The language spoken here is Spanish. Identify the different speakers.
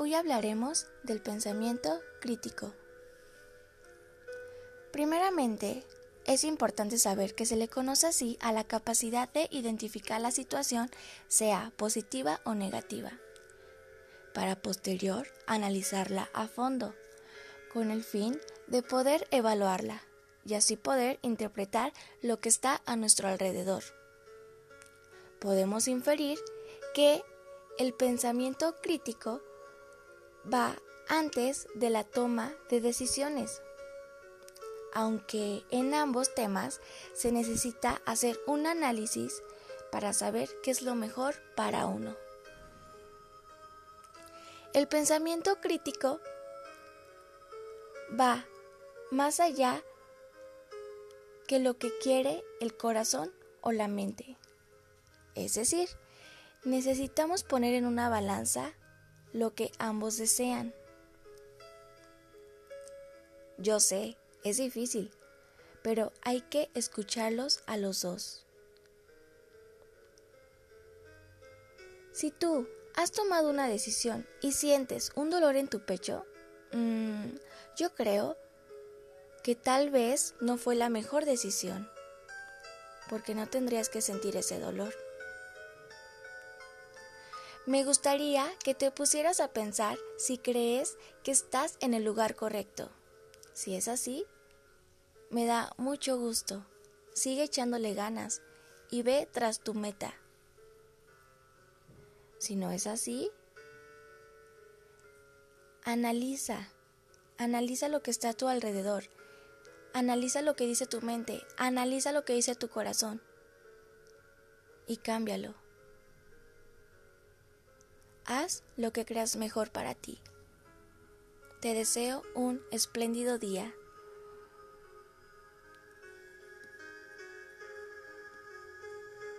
Speaker 1: Hoy hablaremos del pensamiento crítico. Primeramente, es importante saber que se le conoce así a la capacidad de identificar la situación, sea positiva o negativa, para posterior analizarla a fondo, con el fin de poder evaluarla y así poder interpretar lo que está a nuestro alrededor. Podemos inferir que el pensamiento crítico va antes de la toma de decisiones. Aunque en ambos temas se necesita hacer un análisis para saber qué es lo mejor para uno. El pensamiento crítico va más allá que lo que quiere el corazón o la mente. Es decir, necesitamos poner en una balanza lo que ambos desean. Yo sé, es difícil, pero hay que escucharlos a los dos. Si tú has tomado una decisión y sientes un dolor en tu pecho, mm, yo creo que tal vez no fue la mejor decisión, porque no tendrías que sentir ese dolor. Me gustaría que te pusieras a pensar si crees que estás en el lugar correcto. Si es así, me da mucho gusto. Sigue echándole ganas y ve tras tu meta. Si no es así, analiza, analiza lo que está a tu alrededor, analiza lo que dice tu mente, analiza lo que dice tu corazón y cámbialo. Haz lo que creas mejor para ti. Te deseo un espléndido día.